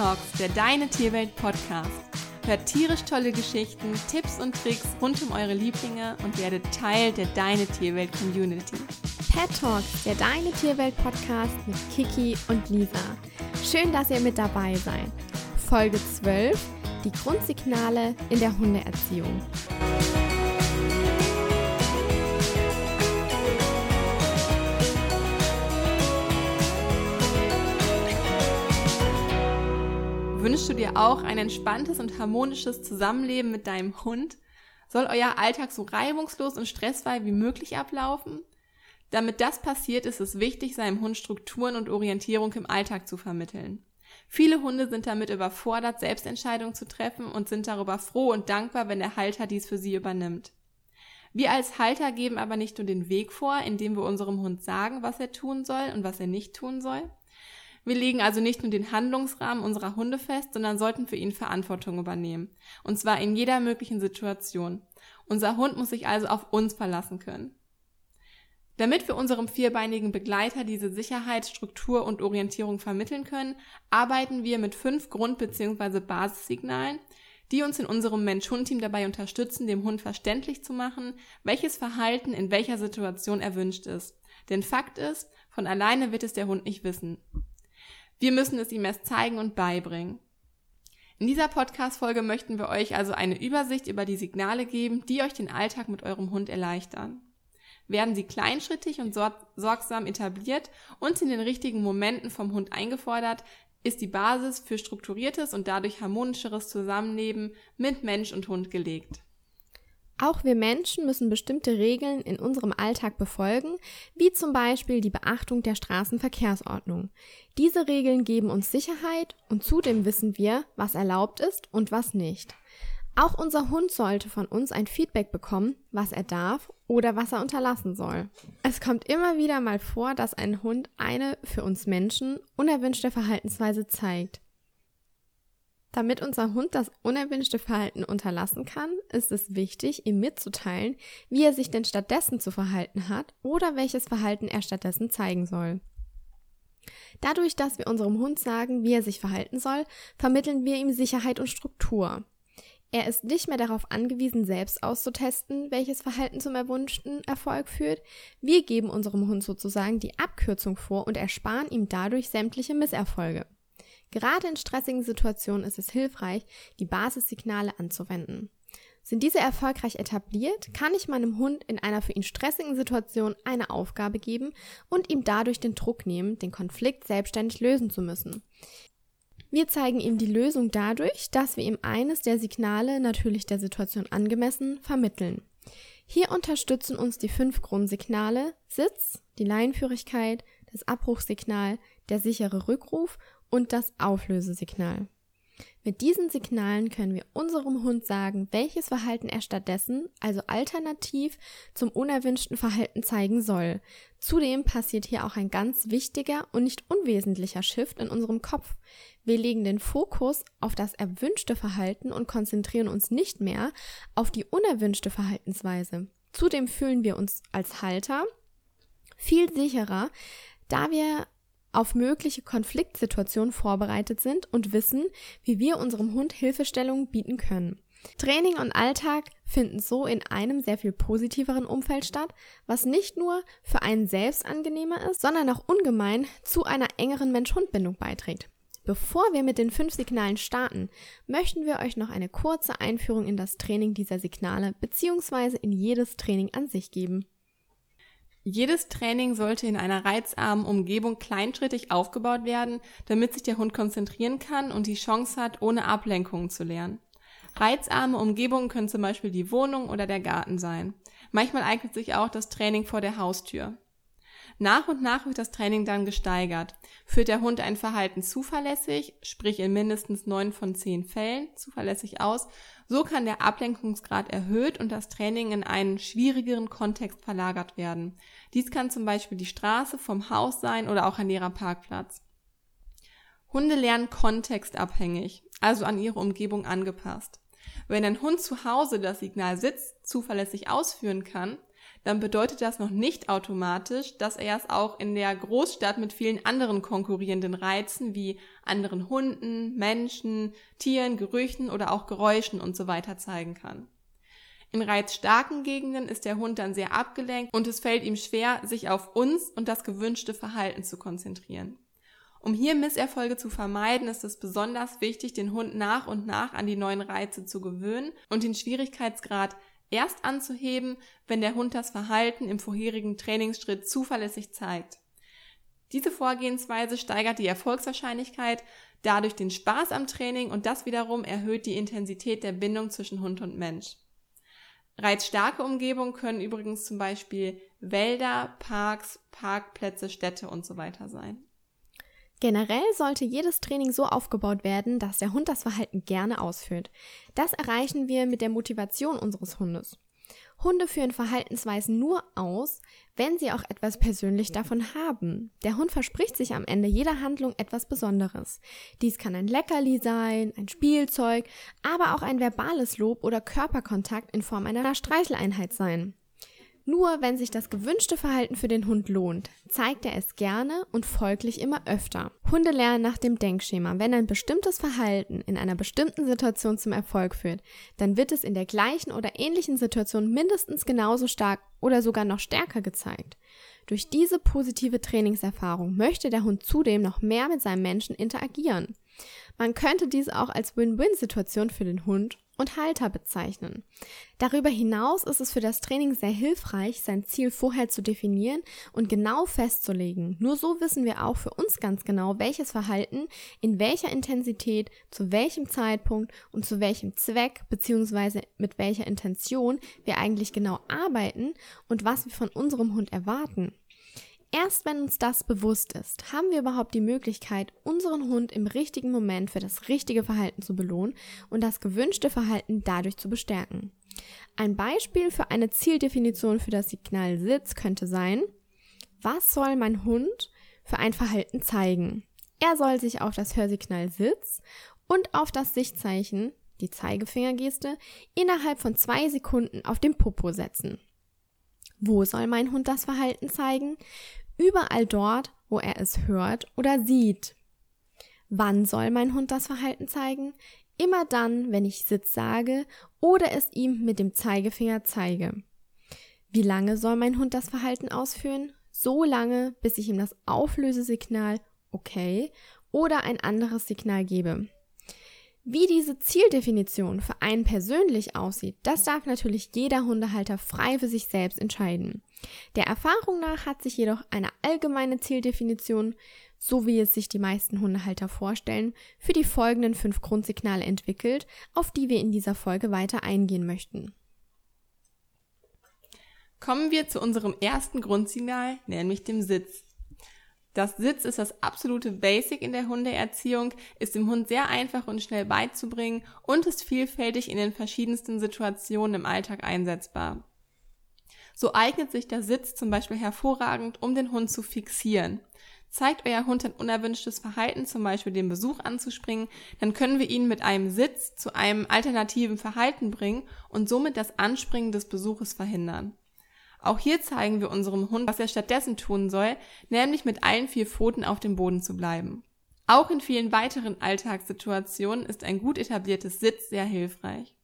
Talks, der Deine Tierwelt Podcast. Hört tierisch tolle Geschichten, Tipps und Tricks rund um eure Lieblinge und werdet Teil der Deine Tierwelt Community. Pet Talks, der Deine Tierwelt Podcast mit Kiki und Lisa. Schön, dass ihr mit dabei seid. Folge 12, die Grundsignale in der Hundeerziehung. Wünschst du dir auch ein entspanntes und harmonisches Zusammenleben mit deinem Hund? Soll euer Alltag so reibungslos und stressfrei wie möglich ablaufen? Damit das passiert, ist es wichtig, seinem Hund Strukturen und Orientierung im Alltag zu vermitteln. Viele Hunde sind damit überfordert, Selbstentscheidungen zu treffen und sind darüber froh und dankbar, wenn der Halter dies für sie übernimmt. Wir als Halter geben aber nicht nur den Weg vor, indem wir unserem Hund sagen, was er tun soll und was er nicht tun soll, wir legen also nicht nur den Handlungsrahmen unserer Hunde fest, sondern sollten für ihn Verantwortung übernehmen. Und zwar in jeder möglichen Situation. Unser Hund muss sich also auf uns verlassen können. Damit wir unserem vierbeinigen Begleiter diese Sicherheit, Struktur und Orientierung vermitteln können, arbeiten wir mit fünf Grund- bzw. Basissignalen, die uns in unserem Mensch-Hund-Team dabei unterstützen, dem Hund verständlich zu machen, welches Verhalten in welcher Situation erwünscht ist. Denn Fakt ist, von alleine wird es der Hund nicht wissen. Wir müssen es ihm erst zeigen und beibringen. In dieser Podcast-Folge möchten wir euch also eine Übersicht über die Signale geben, die euch den Alltag mit eurem Hund erleichtern. Werden sie kleinschrittig und sorgsam etabliert und in den richtigen Momenten vom Hund eingefordert, ist die Basis für strukturiertes und dadurch harmonischeres Zusammenleben mit Mensch und Hund gelegt. Auch wir Menschen müssen bestimmte Regeln in unserem Alltag befolgen, wie zum Beispiel die Beachtung der Straßenverkehrsordnung. Diese Regeln geben uns Sicherheit und zudem wissen wir, was erlaubt ist und was nicht. Auch unser Hund sollte von uns ein Feedback bekommen, was er darf oder was er unterlassen soll. Es kommt immer wieder mal vor, dass ein Hund eine für uns Menschen unerwünschte Verhaltensweise zeigt. Damit unser Hund das unerwünschte Verhalten unterlassen kann, ist es wichtig, ihm mitzuteilen, wie er sich denn stattdessen zu verhalten hat oder welches Verhalten er stattdessen zeigen soll. Dadurch, dass wir unserem Hund sagen, wie er sich verhalten soll, vermitteln wir ihm Sicherheit und Struktur. Er ist nicht mehr darauf angewiesen, selbst auszutesten, welches Verhalten zum erwünschten Erfolg führt. Wir geben unserem Hund sozusagen die Abkürzung vor und ersparen ihm dadurch sämtliche Misserfolge. Gerade in stressigen Situationen ist es hilfreich, die Basissignale anzuwenden. Sind diese erfolgreich etabliert, kann ich meinem Hund in einer für ihn stressigen Situation eine Aufgabe geben und ihm dadurch den Druck nehmen, den Konflikt selbstständig lösen zu müssen. Wir zeigen ihm die Lösung dadurch, dass wir ihm eines der Signale natürlich der Situation angemessen vermitteln. Hier unterstützen uns die fünf Grundsignale Sitz, die Leinführigkeit, das Abbruchssignal, der sichere Rückruf und das Auflösesignal. Mit diesen Signalen können wir unserem Hund sagen, welches Verhalten er stattdessen, also alternativ zum unerwünschten Verhalten zeigen soll. Zudem passiert hier auch ein ganz wichtiger und nicht unwesentlicher Shift in unserem Kopf. Wir legen den Fokus auf das erwünschte Verhalten und konzentrieren uns nicht mehr auf die unerwünschte Verhaltensweise. Zudem fühlen wir uns als Halter viel sicherer, da wir auf mögliche Konfliktsituationen vorbereitet sind und wissen, wie wir unserem Hund Hilfestellungen bieten können. Training und Alltag finden so in einem sehr viel positiveren Umfeld statt, was nicht nur für einen selbst angenehmer ist, sondern auch ungemein zu einer engeren Mensch-Hund-Bindung beiträgt. Bevor wir mit den fünf Signalen starten, möchten wir euch noch eine kurze Einführung in das Training dieser Signale bzw. in jedes Training an sich geben. Jedes Training sollte in einer reizarmen Umgebung kleinschrittig aufgebaut werden, damit sich der Hund konzentrieren kann und die Chance hat, ohne Ablenkungen zu lernen. Reizarme Umgebungen können zum Beispiel die Wohnung oder der Garten sein. Manchmal eignet sich auch das Training vor der Haustür. Nach und nach wird das Training dann gesteigert. Führt der Hund ein Verhalten zuverlässig, sprich in mindestens neun von zehn Fällen zuverlässig aus, so kann der Ablenkungsgrad erhöht und das Training in einen schwierigeren Kontext verlagert werden. Dies kann zum Beispiel die Straße vom Haus sein oder auch ein leerer Parkplatz. Hunde lernen kontextabhängig, also an ihre Umgebung angepasst. Wenn ein Hund zu Hause das Signal Sitz zuverlässig ausführen kann, dann bedeutet das noch nicht automatisch, dass er es auch in der Großstadt mit vielen anderen konkurrierenden Reizen wie anderen Hunden, Menschen, Tieren, Gerüchen oder auch Geräuschen und so weiter zeigen kann. In reizstarken Gegenden ist der Hund dann sehr abgelenkt und es fällt ihm schwer, sich auf uns und das gewünschte Verhalten zu konzentrieren. Um hier Misserfolge zu vermeiden, ist es besonders wichtig, den Hund nach und nach an die neuen Reize zu gewöhnen und den Schwierigkeitsgrad erst anzuheben, wenn der Hund das Verhalten im vorherigen Trainingsschritt zuverlässig zeigt. Diese Vorgehensweise steigert die Erfolgswahrscheinlichkeit, dadurch den Spaß am Training und das wiederum erhöht die Intensität der Bindung zwischen Hund und Mensch. Reizstarke Umgebungen können übrigens zum Beispiel Wälder, Parks, Parkplätze, Städte und so weiter sein. Generell sollte jedes Training so aufgebaut werden, dass der Hund das Verhalten gerne ausführt. Das erreichen wir mit der Motivation unseres Hundes. Hunde führen Verhaltensweisen nur aus, wenn sie auch etwas persönlich davon haben. Der Hund verspricht sich am Ende jeder Handlung etwas Besonderes. Dies kann ein Leckerli sein, ein Spielzeug, aber auch ein verbales Lob oder Körperkontakt in Form einer Streicheleinheit sein. Nur wenn sich das gewünschte Verhalten für den Hund lohnt, zeigt er es gerne und folglich immer öfter. Hunde lernen nach dem Denkschema. Wenn ein bestimmtes Verhalten in einer bestimmten Situation zum Erfolg führt, dann wird es in der gleichen oder ähnlichen Situation mindestens genauso stark oder sogar noch stärker gezeigt. Durch diese positive Trainingserfahrung möchte der Hund zudem noch mehr mit seinem Menschen interagieren. Man könnte dies auch als Win-Win-Situation für den Hund und Halter bezeichnen. Darüber hinaus ist es für das Training sehr hilfreich, sein Ziel vorher zu definieren und genau festzulegen. Nur so wissen wir auch für uns ganz genau, welches Verhalten in welcher Intensität, zu welchem Zeitpunkt und zu welchem Zweck bzw. mit welcher Intention wir eigentlich genau arbeiten und was wir von unserem Hund erwarten. Erst wenn uns das bewusst ist, haben wir überhaupt die Möglichkeit, unseren Hund im richtigen Moment für das richtige Verhalten zu belohnen und das gewünschte Verhalten dadurch zu bestärken. Ein Beispiel für eine Zieldefinition für das Signal Sitz könnte sein, was soll mein Hund für ein Verhalten zeigen? Er soll sich auf das Hörsignal Sitz und auf das Sichtzeichen, die Zeigefingergeste, innerhalb von zwei Sekunden auf dem Popo setzen. Wo soll mein Hund das Verhalten zeigen? Überall dort, wo er es hört oder sieht. Wann soll mein Hund das Verhalten zeigen? Immer dann, wenn ich Sitz sage oder es ihm mit dem Zeigefinger zeige. Wie lange soll mein Hund das Verhalten ausführen? So lange, bis ich ihm das Auflösesignal okay oder ein anderes Signal gebe. Wie diese Zieldefinition für einen persönlich aussieht, das darf natürlich jeder Hundehalter frei für sich selbst entscheiden. Der Erfahrung nach hat sich jedoch eine allgemeine Zieldefinition, so wie es sich die meisten Hundehalter vorstellen, für die folgenden fünf Grundsignale entwickelt, auf die wir in dieser Folge weiter eingehen möchten. Kommen wir zu unserem ersten Grundsignal, nämlich dem Sitz. Das Sitz ist das absolute Basic in der Hundeerziehung, ist dem Hund sehr einfach und schnell beizubringen und ist vielfältig in den verschiedensten Situationen im Alltag einsetzbar. So eignet sich der Sitz zum Beispiel hervorragend, um den Hund zu fixieren. Zeigt euer Hund ein unerwünschtes Verhalten, zum Beispiel den Besuch anzuspringen, dann können wir ihn mit einem Sitz zu einem alternativen Verhalten bringen und somit das Anspringen des Besuches verhindern. Auch hier zeigen wir unserem Hund, was er stattdessen tun soll, nämlich mit allen vier Pfoten auf dem Boden zu bleiben. Auch in vielen weiteren Alltagssituationen ist ein gut etabliertes Sitz sehr hilfreich.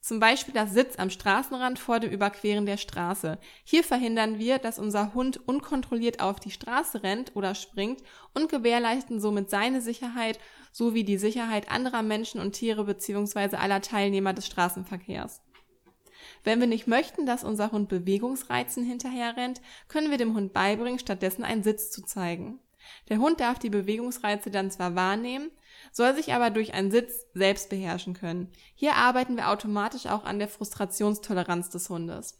Zum Beispiel das Sitz am Straßenrand vor dem Überqueren der Straße. Hier verhindern wir, dass unser Hund unkontrolliert auf die Straße rennt oder springt und gewährleisten somit seine Sicherheit sowie die Sicherheit anderer Menschen und Tiere bzw. aller Teilnehmer des Straßenverkehrs. Wenn wir nicht möchten, dass unser Hund Bewegungsreizen hinterherrennt, können wir dem Hund beibringen, stattdessen einen Sitz zu zeigen. Der Hund darf die Bewegungsreize dann zwar wahrnehmen, soll sich aber durch einen Sitz selbst beherrschen können. Hier arbeiten wir automatisch auch an der Frustrationstoleranz des Hundes.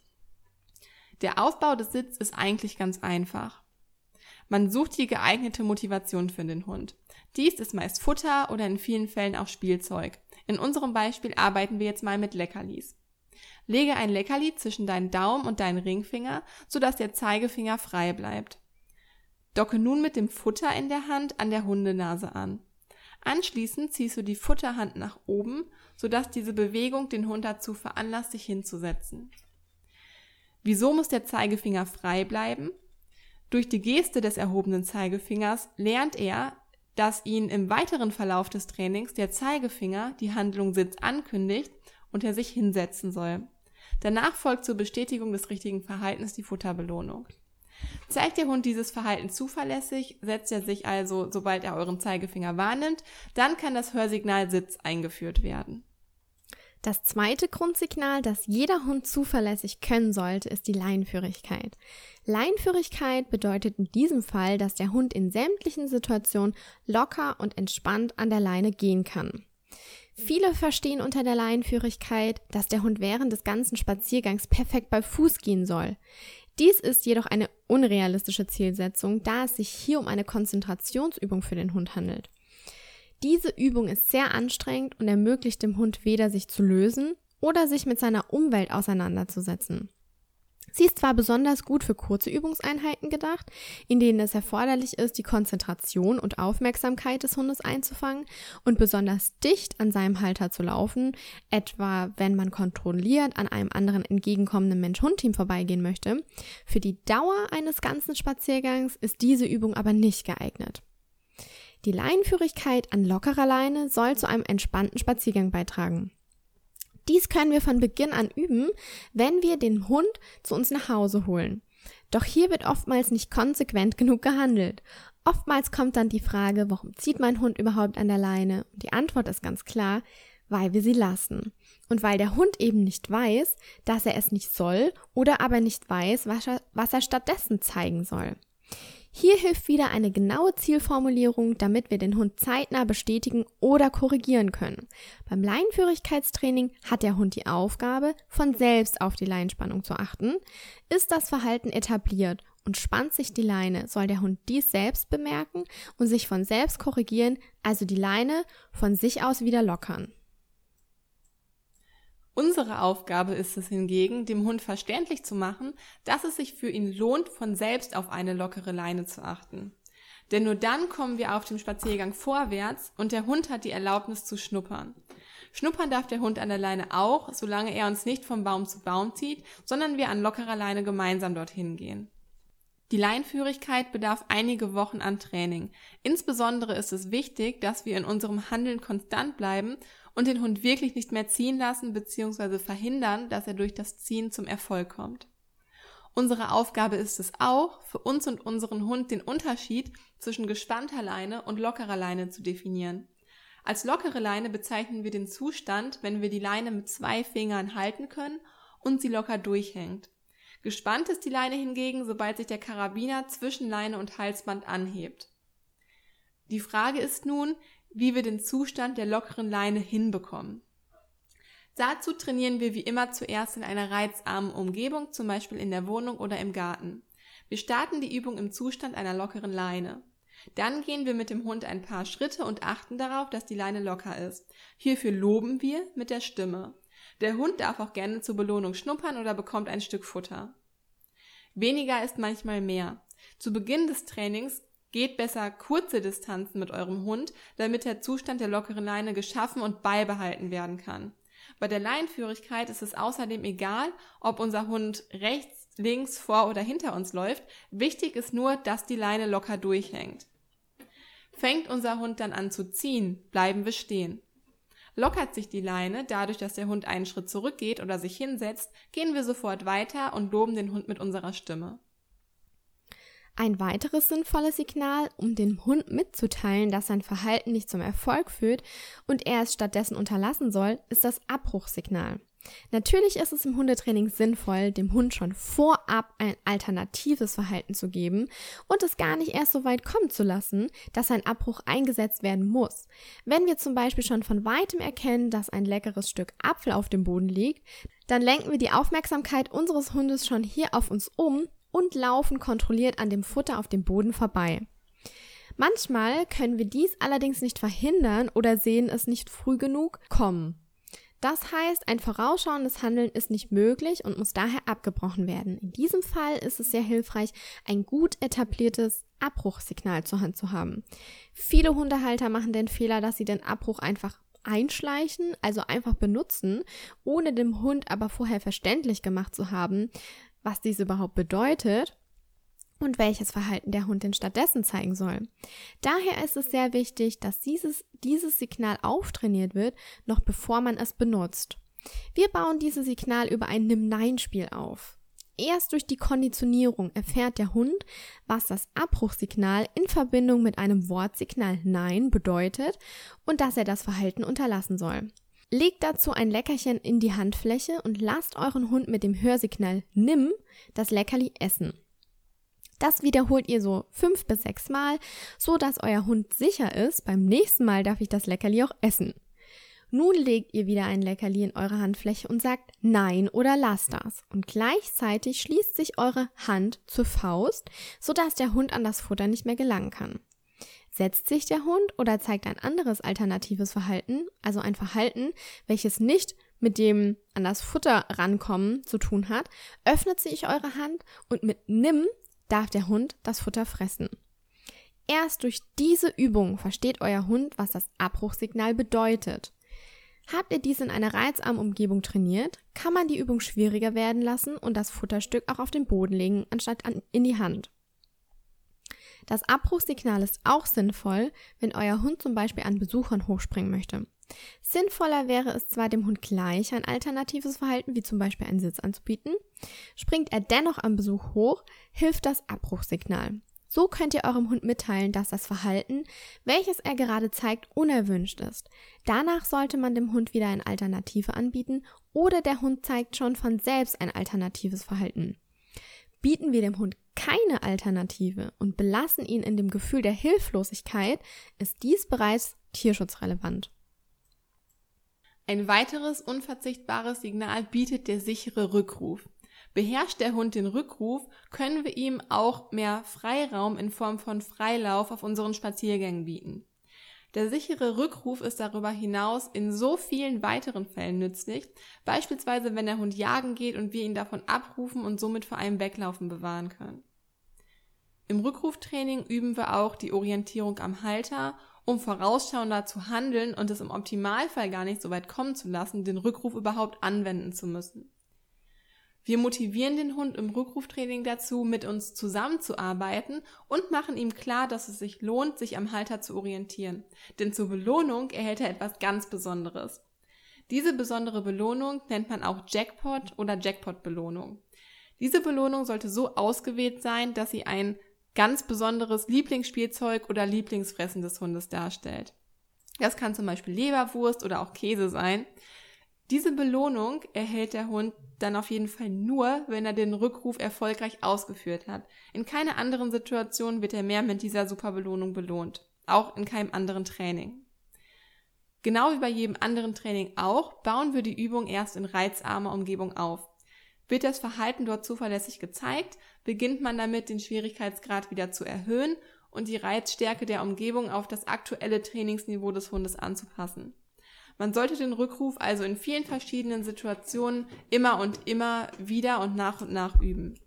Der Aufbau des Sitz ist eigentlich ganz einfach. Man sucht die geeignete Motivation für den Hund. Dies ist meist Futter oder in vielen Fällen auch Spielzeug. In unserem Beispiel arbeiten wir jetzt mal mit Leckerlis. Lege ein Leckerli zwischen deinen Daumen und deinen Ringfinger, sodass der Zeigefinger frei bleibt. Docke nun mit dem Futter in der Hand an der Hundenase an. Anschließend ziehst du die Futterhand nach oben, sodass diese Bewegung den Hund dazu veranlasst, sich hinzusetzen. Wieso muss der Zeigefinger frei bleiben? Durch die Geste des erhobenen Zeigefingers lernt er, dass ihn im weiteren Verlauf des Trainings der Zeigefinger die Handlung Sitz ankündigt und er sich hinsetzen soll. Danach folgt zur Bestätigung des richtigen Verhaltens die Futterbelohnung. Zeigt der Hund dieses Verhalten zuverlässig, setzt er sich also, sobald er euren Zeigefinger wahrnimmt, dann kann das Hörsignal Sitz eingeführt werden. Das zweite Grundsignal, das jeder Hund zuverlässig können sollte, ist die Leinführigkeit. Leinführigkeit bedeutet in diesem Fall, dass der Hund in sämtlichen Situationen locker und entspannt an der Leine gehen kann. Viele verstehen unter der Leinführigkeit, dass der Hund während des ganzen Spaziergangs perfekt bei Fuß gehen soll. Dies ist jedoch eine unrealistische Zielsetzung, da es sich hier um eine Konzentrationsübung für den Hund handelt. Diese Übung ist sehr anstrengend und ermöglicht dem Hund weder sich zu lösen oder sich mit seiner Umwelt auseinanderzusetzen. Sie ist zwar besonders gut für kurze Übungseinheiten gedacht, in denen es erforderlich ist, die Konzentration und Aufmerksamkeit des Hundes einzufangen und besonders dicht an seinem Halter zu laufen, etwa wenn man kontrolliert an einem anderen entgegenkommenden Mensch-Hund-Team vorbeigehen möchte. Für die Dauer eines ganzen Spaziergangs ist diese Übung aber nicht geeignet. Die Leinenführigkeit an lockerer Leine soll zu einem entspannten Spaziergang beitragen. Dies können wir von Beginn an üben, wenn wir den Hund zu uns nach Hause holen. Doch hier wird oftmals nicht konsequent genug gehandelt. Oftmals kommt dann die Frage, warum zieht mein Hund überhaupt an der Leine? Und die Antwort ist ganz klar, weil wir sie lassen. Und weil der Hund eben nicht weiß, dass er es nicht soll oder aber nicht weiß, was er, was er stattdessen zeigen soll. Hier hilft wieder eine genaue Zielformulierung, damit wir den Hund zeitnah bestätigen oder korrigieren können. Beim Leinenführigkeitstraining hat der Hund die Aufgabe, von selbst auf die Leinspannung zu achten. Ist das Verhalten etabliert und spannt sich die Leine, soll der Hund dies selbst bemerken und sich von selbst korrigieren, also die Leine von sich aus wieder lockern. Unsere Aufgabe ist es hingegen, dem Hund verständlich zu machen, dass es sich für ihn lohnt, von selbst auf eine lockere Leine zu achten. Denn nur dann kommen wir auf dem Spaziergang vorwärts und der Hund hat die Erlaubnis zu schnuppern. Schnuppern darf der Hund an der Leine auch, solange er uns nicht vom Baum zu Baum zieht, sondern wir an lockerer Leine gemeinsam dorthin gehen. Die Leinführigkeit bedarf einige Wochen an Training. Insbesondere ist es wichtig, dass wir in unserem Handeln konstant bleiben und den Hund wirklich nicht mehr ziehen lassen bzw. verhindern, dass er durch das Ziehen zum Erfolg kommt. Unsere Aufgabe ist es auch, für uns und unseren Hund den Unterschied zwischen gespannter Leine und lockerer Leine zu definieren. Als lockere Leine bezeichnen wir den Zustand, wenn wir die Leine mit zwei Fingern halten können und sie locker durchhängt. Gespannt ist die Leine hingegen, sobald sich der Karabiner zwischen Leine und Halsband anhebt. Die Frage ist nun, wie wir den Zustand der lockeren Leine hinbekommen. Dazu trainieren wir wie immer zuerst in einer reizarmen Umgebung, zum Beispiel in der Wohnung oder im Garten. Wir starten die Übung im Zustand einer lockeren Leine. Dann gehen wir mit dem Hund ein paar Schritte und achten darauf, dass die Leine locker ist. Hierfür loben wir mit der Stimme. Der Hund darf auch gerne zur Belohnung schnuppern oder bekommt ein Stück Futter. Weniger ist manchmal mehr. Zu Beginn des Trainings Geht besser kurze Distanzen mit eurem Hund, damit der Zustand der lockeren Leine geschaffen und beibehalten werden kann. Bei der Leinführigkeit ist es außerdem egal, ob unser Hund rechts, links, vor oder hinter uns läuft. Wichtig ist nur, dass die Leine locker durchhängt. Fängt unser Hund dann an zu ziehen, bleiben wir stehen. Lockert sich die Leine, dadurch, dass der Hund einen Schritt zurückgeht oder sich hinsetzt, gehen wir sofort weiter und loben den Hund mit unserer Stimme. Ein weiteres sinnvolles Signal, um dem Hund mitzuteilen, dass sein Verhalten nicht zum Erfolg führt und er es stattdessen unterlassen soll, ist das Abbruchsignal. Natürlich ist es im Hundetraining sinnvoll, dem Hund schon vorab ein alternatives Verhalten zu geben und es gar nicht erst so weit kommen zu lassen, dass ein Abbruch eingesetzt werden muss. Wenn wir zum Beispiel schon von weitem erkennen, dass ein leckeres Stück Apfel auf dem Boden liegt, dann lenken wir die Aufmerksamkeit unseres Hundes schon hier auf uns um und laufen kontrolliert an dem Futter auf dem Boden vorbei. Manchmal können wir dies allerdings nicht verhindern oder sehen es nicht früh genug kommen. Das heißt, ein vorausschauendes Handeln ist nicht möglich und muss daher abgebrochen werden. In diesem Fall ist es sehr hilfreich, ein gut etabliertes Abbruchsignal zur Hand zu haben. Viele Hundehalter machen den Fehler, dass sie den Abbruch einfach einschleichen, also einfach benutzen, ohne dem Hund aber vorher verständlich gemacht zu haben, was dies überhaupt bedeutet und welches Verhalten der Hund denn stattdessen zeigen soll. Daher ist es sehr wichtig, dass dieses, dieses Signal auftrainiert wird, noch bevor man es benutzt. Wir bauen dieses Signal über ein Nimm-Nein-Spiel auf. Erst durch die Konditionierung erfährt der Hund, was das Abbruchsignal in Verbindung mit einem Wortsignal Nein bedeutet und dass er das Verhalten unterlassen soll. Legt dazu ein Leckerchen in die Handfläche und lasst euren Hund mit dem Hörsignal Nimm das Leckerli essen. Das wiederholt ihr so fünf bis sechs Mal, so dass euer Hund sicher ist, beim nächsten Mal darf ich das Leckerli auch essen. Nun legt ihr wieder ein Leckerli in eure Handfläche und sagt Nein oder lass das. Und gleichzeitig schließt sich eure Hand zur Faust, sodass der Hund an das Futter nicht mehr gelangen kann. Setzt sich der Hund oder zeigt ein anderes alternatives Verhalten, also ein Verhalten, welches nicht mit dem an das Futter rankommen zu tun hat, öffnet sich eure Hand und mit Nimm darf der Hund das Futter fressen. Erst durch diese Übung versteht euer Hund, was das Abbruchsignal bedeutet. Habt ihr dies in einer reizarmen Umgebung trainiert, kann man die Übung schwieriger werden lassen und das Futterstück auch auf den Boden legen, anstatt an, in die Hand. Das Abbruchsignal ist auch sinnvoll, wenn euer Hund zum Beispiel an Besuchern hochspringen möchte. Sinnvoller wäre es zwar, dem Hund gleich ein alternatives Verhalten, wie zum Beispiel einen Sitz anzubieten. Springt er dennoch am Besuch hoch, hilft das Abbruchsignal. So könnt ihr eurem Hund mitteilen, dass das Verhalten, welches er gerade zeigt, unerwünscht ist. Danach sollte man dem Hund wieder eine Alternative anbieten oder der Hund zeigt schon von selbst ein alternatives Verhalten. Bieten wir dem Hund keine Alternative und belassen ihn in dem Gefühl der Hilflosigkeit, ist dies bereits tierschutzrelevant. Ein weiteres unverzichtbares Signal bietet der sichere Rückruf. Beherrscht der Hund den Rückruf, können wir ihm auch mehr Freiraum in Form von Freilauf auf unseren Spaziergängen bieten. Der sichere Rückruf ist darüber hinaus in so vielen weiteren Fällen nützlich, beispielsweise wenn der Hund jagen geht und wir ihn davon abrufen und somit vor einem Weglaufen bewahren können. Im Rückruftraining üben wir auch die Orientierung am Halter, um vorausschauender zu handeln und es im Optimalfall gar nicht so weit kommen zu lassen, den Rückruf überhaupt anwenden zu müssen. Wir motivieren den Hund im Rückruftraining dazu, mit uns zusammenzuarbeiten und machen ihm klar, dass es sich lohnt, sich am Halter zu orientieren. Denn zur Belohnung erhält er etwas ganz Besonderes. Diese besondere Belohnung nennt man auch Jackpot oder Jackpot-Belohnung. Diese Belohnung sollte so ausgewählt sein, dass sie ein ganz besonderes Lieblingsspielzeug oder Lieblingsfressen des Hundes darstellt. Das kann zum Beispiel Leberwurst oder auch Käse sein. Diese Belohnung erhält der Hund dann auf jeden Fall nur, wenn er den Rückruf erfolgreich ausgeführt hat. In keiner anderen Situation wird er mehr mit dieser Superbelohnung belohnt. Auch in keinem anderen Training. Genau wie bei jedem anderen Training auch, bauen wir die Übung erst in reizarmer Umgebung auf. Wird das Verhalten dort zuverlässig gezeigt, beginnt man damit, den Schwierigkeitsgrad wieder zu erhöhen und die Reizstärke der Umgebung auf das aktuelle Trainingsniveau des Hundes anzupassen. Man sollte den Rückruf also in vielen verschiedenen Situationen immer und immer wieder und nach und nach üben.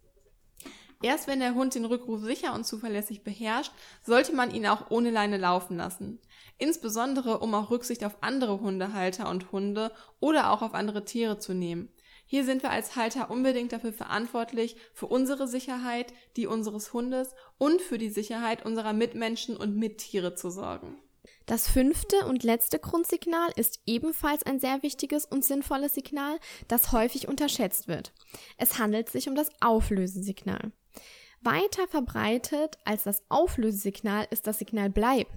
Erst wenn der Hund den Rückruf sicher und zuverlässig beherrscht, sollte man ihn auch ohne Leine laufen lassen. Insbesondere um auch Rücksicht auf andere Hundehalter und Hunde oder auch auf andere Tiere zu nehmen. Hier sind wir als Halter unbedingt dafür verantwortlich, für unsere Sicherheit, die unseres Hundes und für die Sicherheit unserer Mitmenschen und Mittiere zu sorgen. Das fünfte und letzte Grundsignal ist ebenfalls ein sehr wichtiges und sinnvolles Signal, das häufig unterschätzt wird. Es handelt sich um das Auflösesignal. Weiter verbreitet als das Auflösesignal ist das Signal Bleib.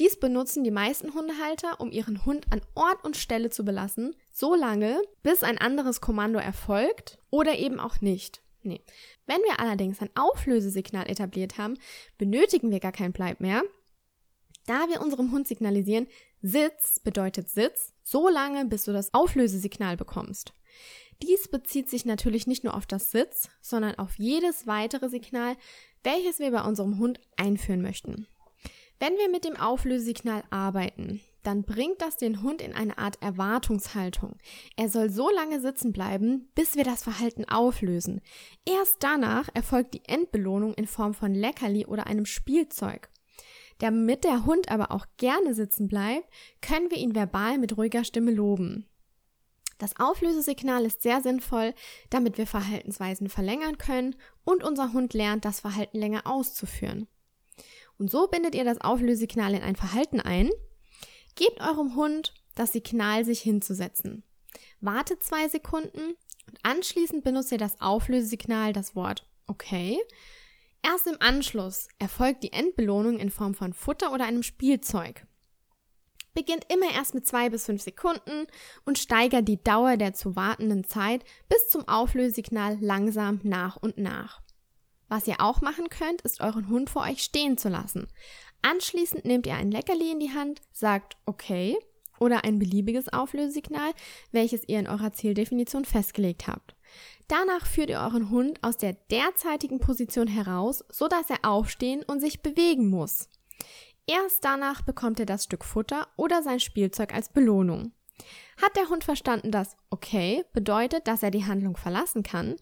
Dies benutzen die meisten Hundehalter, um ihren Hund an Ort und Stelle zu belassen, so lange, bis ein anderes Kommando erfolgt oder eben auch nicht. Nee. Wenn wir allerdings ein Auflösesignal etabliert haben, benötigen wir gar kein Bleib mehr, da wir unserem Hund signalisieren, Sitz bedeutet Sitz, so lange, bis du das Auflösesignal bekommst. Dies bezieht sich natürlich nicht nur auf das Sitz, sondern auf jedes weitere Signal, welches wir bei unserem Hund einführen möchten. Wenn wir mit dem Auflösesignal arbeiten, dann bringt das den Hund in eine Art Erwartungshaltung. Er soll so lange sitzen bleiben, bis wir das Verhalten auflösen. Erst danach erfolgt die Endbelohnung in Form von Leckerli oder einem Spielzeug. Damit der Hund aber auch gerne sitzen bleibt, können wir ihn verbal mit ruhiger Stimme loben. Das Auflösesignal ist sehr sinnvoll, damit wir Verhaltensweisen verlängern können und unser Hund lernt, das Verhalten länger auszuführen. Und so bindet ihr das Auflösesignal in ein Verhalten ein. Gebt eurem Hund das Signal, sich hinzusetzen. Wartet zwei Sekunden und anschließend benutzt ihr das Auflösesignal, das Wort okay. Erst im Anschluss erfolgt die Endbelohnung in Form von Futter oder einem Spielzeug. Beginnt immer erst mit zwei bis fünf Sekunden und steigert die Dauer der zu wartenden Zeit bis zum Auflösesignal langsam nach und nach. Was ihr auch machen könnt, ist euren Hund vor euch stehen zu lassen. Anschließend nehmt ihr ein Leckerli in die Hand, sagt okay oder ein beliebiges Auflösesignal, welches ihr in eurer Zieldefinition festgelegt habt. Danach führt ihr euren Hund aus der derzeitigen Position heraus, so dass er aufstehen und sich bewegen muss. Erst danach bekommt er das Stück Futter oder sein Spielzeug als Belohnung. Hat der Hund verstanden, dass okay bedeutet, dass er die Handlung verlassen kann,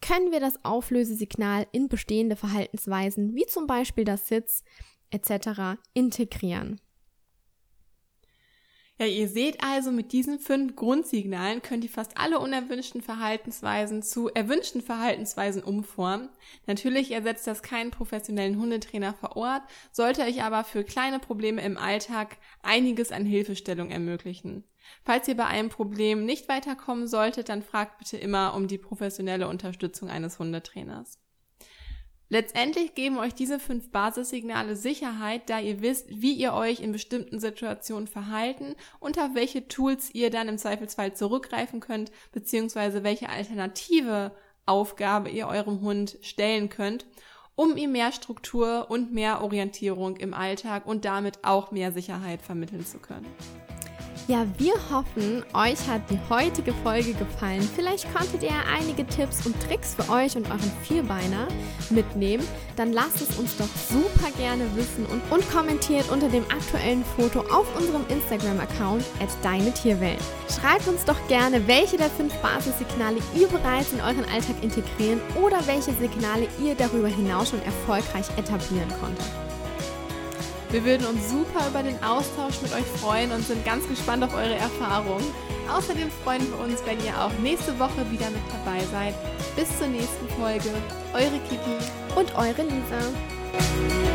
können wir das Auflösesignal in bestehende Verhaltensweisen wie zum Beispiel das Sitz etc. integrieren. Ja, ihr seht also, mit diesen fünf Grundsignalen könnt ihr fast alle unerwünschten Verhaltensweisen zu erwünschten Verhaltensweisen umformen. Natürlich ersetzt das keinen professionellen Hundetrainer vor Ort, sollte euch aber für kleine Probleme im Alltag einiges an Hilfestellung ermöglichen. Falls ihr bei einem Problem nicht weiterkommen solltet, dann fragt bitte immer um die professionelle Unterstützung eines Hundetrainers. Letztendlich geben euch diese fünf Basissignale Sicherheit, da ihr wisst, wie ihr euch in bestimmten Situationen verhalten und auf welche Tools ihr dann im Zweifelsfall zurückgreifen könnt, beziehungsweise welche alternative Aufgabe ihr eurem Hund stellen könnt, um ihm mehr Struktur und mehr Orientierung im Alltag und damit auch mehr Sicherheit vermitteln zu können. Ja, wir hoffen, euch hat die heutige Folge gefallen. Vielleicht konntet ihr einige Tipps und Tricks für euch und euren Vierbeiner mitnehmen. Dann lasst es uns doch super gerne wissen und, und kommentiert unter dem aktuellen Foto auf unserem Instagram-Account at deine Tierwelt. Schreibt uns doch gerne, welche der fünf Basissignale ihr bereits in euren Alltag integrieren oder welche Signale ihr darüber hinaus schon erfolgreich etablieren konntet. Wir würden uns super über den Austausch mit euch freuen und sind ganz gespannt auf eure Erfahrungen. Außerdem freuen wir uns, wenn ihr auch nächste Woche wieder mit dabei seid. Bis zur nächsten Folge. Eure Kiki und eure Lisa.